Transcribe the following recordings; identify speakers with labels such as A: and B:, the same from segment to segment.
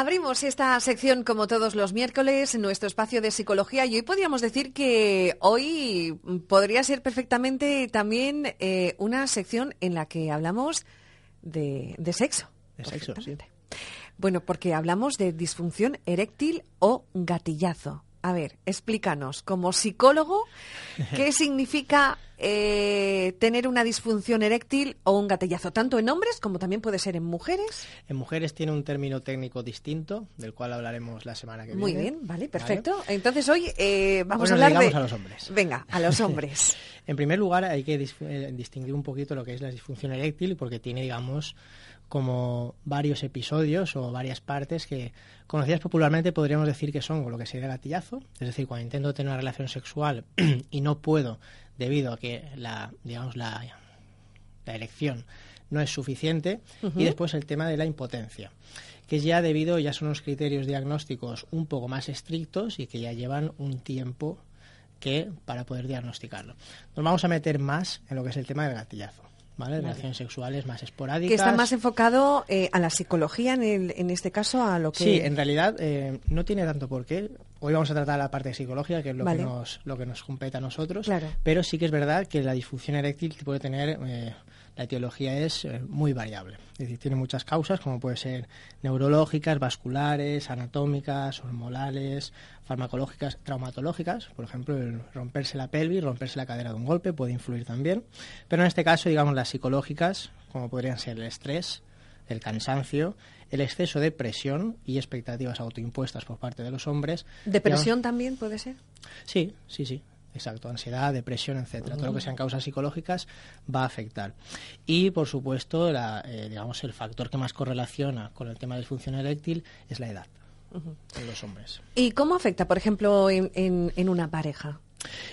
A: Abrimos esta sección como todos los miércoles en nuestro espacio de psicología y hoy podríamos decir que hoy podría ser perfectamente también eh, una sección en la que hablamos de, sexo.
B: De sexo, sí.
A: Bueno, porque hablamos de disfunción eréctil o gatillazo. A ver, explícanos, como psicólogo, ¿qué significa eh, tener una disfunción eréctil o un gatillazo, tanto en hombres como también puede ser en mujeres?
B: En mujeres tiene un término técnico distinto, del cual hablaremos la semana que viene.
A: Muy bien, vale, perfecto. Entonces hoy eh, vamos a hablar
B: de... a los hombres.
A: Venga, a los hombres.
B: en primer lugar, hay que eh, distinguir un poquito lo que es la disfunción eréctil, porque tiene, digamos, como varios episodios o varias partes que conocidas popularmente podríamos decir que son lo que sería gatillazo, es decir, cuando intento tener una relación sexual y no puedo debido a que la digamos la, la erección no es suficiente y después el tema de la impotencia que ya debido ya son unos criterios diagnósticos un poco más estrictos y que ya llevan un tiempo que para poder diagnosticarlo. Nos vamos a meter más en lo que es el tema del gatillazo. ¿Vale? Relaciones sexuales más esporádicas.
A: Que está más enfocado eh, a la psicología en, el, en este caso, a lo que...
B: Sí, en realidad eh, no tiene tanto por qué. Hoy vamos a tratar la parte psicológica, que es lo, que, nos, lo que nos compete a nosotros. Pero sí que es verdad que la disfunción eréctil puede tener... Eh, la etiología es muy variable. Es decir, tiene muchas causas, como puede ser neurológicas, vasculares, anatómicas, hormonales, farmacológicas, traumatológicas. Por ejemplo, el romperse la pelvis, romperse la cadera de un golpe puede influir también. Pero en este caso, digamos, las psicológicas, como podrían ser el estrés, el cansancio, el exceso de presión y expectativas autoimpuestas por parte de los hombres.
A: ¿Depresión también puede ser?
B: Sí, sí, sí. Exacto, ansiedad, depresión, etcétera. Todo lo que sean causas psicológicas va a afectar. Y, por supuesto, eh, digamos, el factor que más correlaciona con el tema de disfunción eréctil es la edad de los hombres.
A: ¿Y cómo afecta, por ejemplo, en una pareja?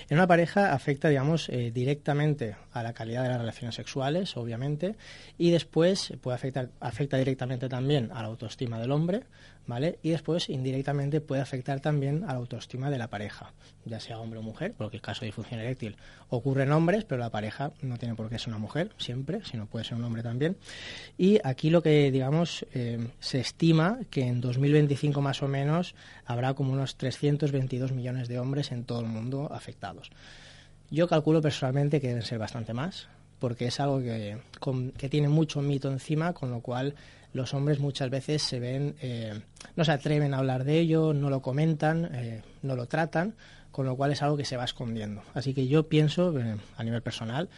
B: En una pareja afecta, digamos, eh, directamente a la calidad de las relaciones sexuales, obviamente, y después puede afectar, afecta directamente también a la autoestima del hombre, ¿vale? Y después indirectamente puede afectar también a la autoestima de la pareja, ya sea hombre o mujer, porque el caso de disfunción eréctil ocurre en hombres, pero la pareja no tiene por qué ser una mujer siempre, sino puede ser un hombre también. Y aquí lo que, digamos, eh, se estima que en 2025 más o menos habrá como unos 322 millones de hombres en todo el mundo afectados. Yo calculo personalmente que deben ser bastante más, porque es algo que, que tiene mucho mito encima, con lo cual los hombres muchas veces se ven, eh, no se atreven a hablar de ello, no lo comentan, eh, no lo tratan, con lo cual es algo que se va escondiendo. Así que yo pienso, eh, a nivel personal,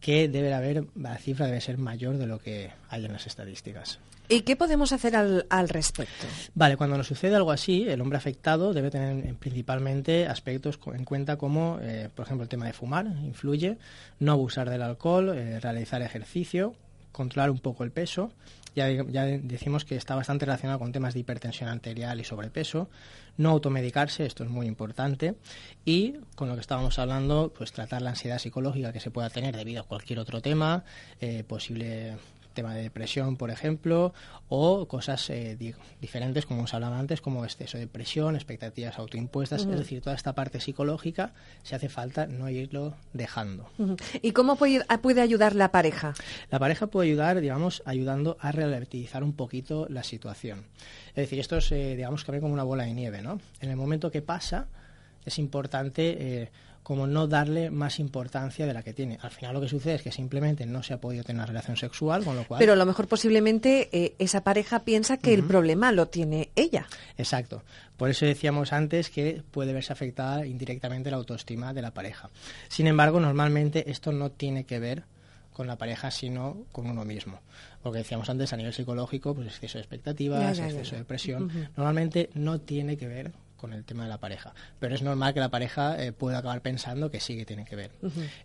B: que debe haber, la cifra debe ser mayor de lo que hay en las estadísticas.
A: ¿Y qué podemos hacer al, al, respecto?
B: Vale, cuando nos sucede algo así, el hombre afectado debe tener principalmente aspectos en cuenta como, por ejemplo, el tema de fumar, influye, no abusar del alcohol, realizar ejercicio, controlar un poco el peso. Ya, ya, decimos que está bastante relacionado con temas de hipertensión arterial y sobrepeso. No automedicarse, esto es muy importante. Y con lo que estábamos hablando, pues tratar la ansiedad psicológica que se pueda tener debido a cualquier otro tema, eh, posible tema de depresión, por ejemplo, o cosas eh, diferentes, como os hablaba antes, como exceso de presión, expectativas autoimpuestas, es decir, toda esta parte psicológica, se hace falta no irlo dejando.
A: ¿Y cómo puede, puede ayudar la pareja?
B: La pareja puede ayudar, digamos, ayudando a relativizar un poquito la situación. Es decir, esto es, eh, digamos, que ve como una bola de nieve, ¿no? En el momento que pasa, es importante eh, como no darle más importancia de la que tiene. Al final lo que sucede es que simplemente no se ha podido tener una relación sexual, con lo cual...
A: Pero a lo mejor posiblemente eh, esa pareja piensa que el problema lo tiene ella.
B: Exacto. Por eso decíamos antes que puede verse afectada indirectamente la autoestima de la pareja. Sin embargo, normalmente esto no tiene que ver con la pareja, sino con uno mismo. Lo que decíamos antes a nivel psicológico, pues exceso de expectativas, exceso de presión, normalmente no tiene que ver con el tema de la pareja. Pero es normal que la pareja eh, pueda acabar pensando que sí que tiene que ver.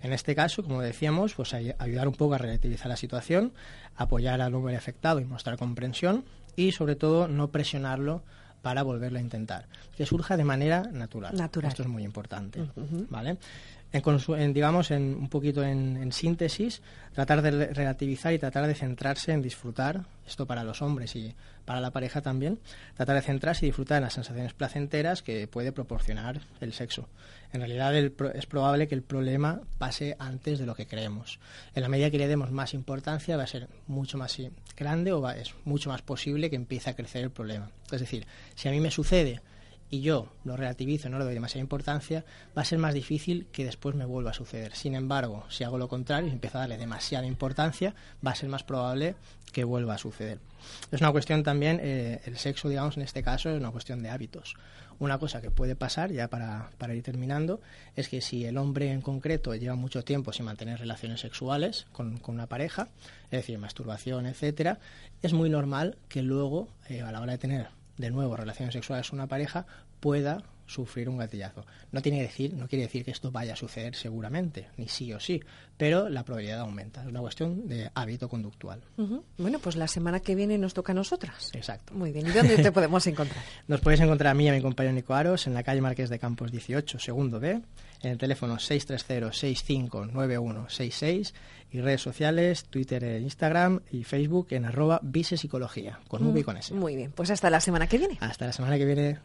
B: En este caso, como decíamos, pues ayudar un poco a relativizar la situación, apoyar al hombre afectado y mostrar comprensión y sobre todo no presionarlo para volverlo a intentar. Que surja de manera natural.
A: natural.
B: Esto es muy importante. ¿vale? En, digamos, en, un poquito en, síntesis, tratar de relativizar y tratar de centrarse en disfrutar, esto para los hombres y para la pareja también, tratar de centrarse y disfrutar en las sensaciones placenteras que puede proporcionar el sexo. En realidad es probable que el problema pase antes de lo que creemos. En la medida que le demos más importancia va a ser mucho más grande o es mucho más posible que empiece a crecer el problema. Es decir, si a mí me sucede y yo lo relativizo, no le doy demasiada importancia, va a ser más difícil que después me vuelva a suceder. Sin embargo, si hago lo contrario y empiezo a darle demasiada importancia, va a ser más probable que vuelva a suceder. Es una cuestión también, eh, el sexo, digamos, en este caso, es una cuestión de hábitos. Una cosa que puede pasar, ya para, para, ir terminando, es que si el hombre en concreto lleva mucho tiempo sin mantener relaciones sexuales con, con una pareja, es decir, masturbación, etcétera, es muy normal que luego, eh, a la hora de tener de nuevo relaciones sexuales una pareja pueda sufrir un gatillazo. No tiene que decir, no quiere decir que esto vaya a suceder seguramente, ni sí o sí, pero la probabilidad aumenta. Es una cuestión de hábito conductual.
A: Bueno, pues la semana que viene nos toca a nosotras.
B: Exacto.
A: Muy bien. ¿Y dónde te podemos encontrar?
B: Nos puedes encontrar a mí y a mi compañero Nico Aros en la calle Marqués de Campos 18, segundo B, en el teléfono 630-659166 y redes sociales, Twitter, e Instagram y Facebook en arroba visepsicología, con V y con S.
A: Muy bien. Pues hasta la semana que viene.
B: Hasta la semana que viene.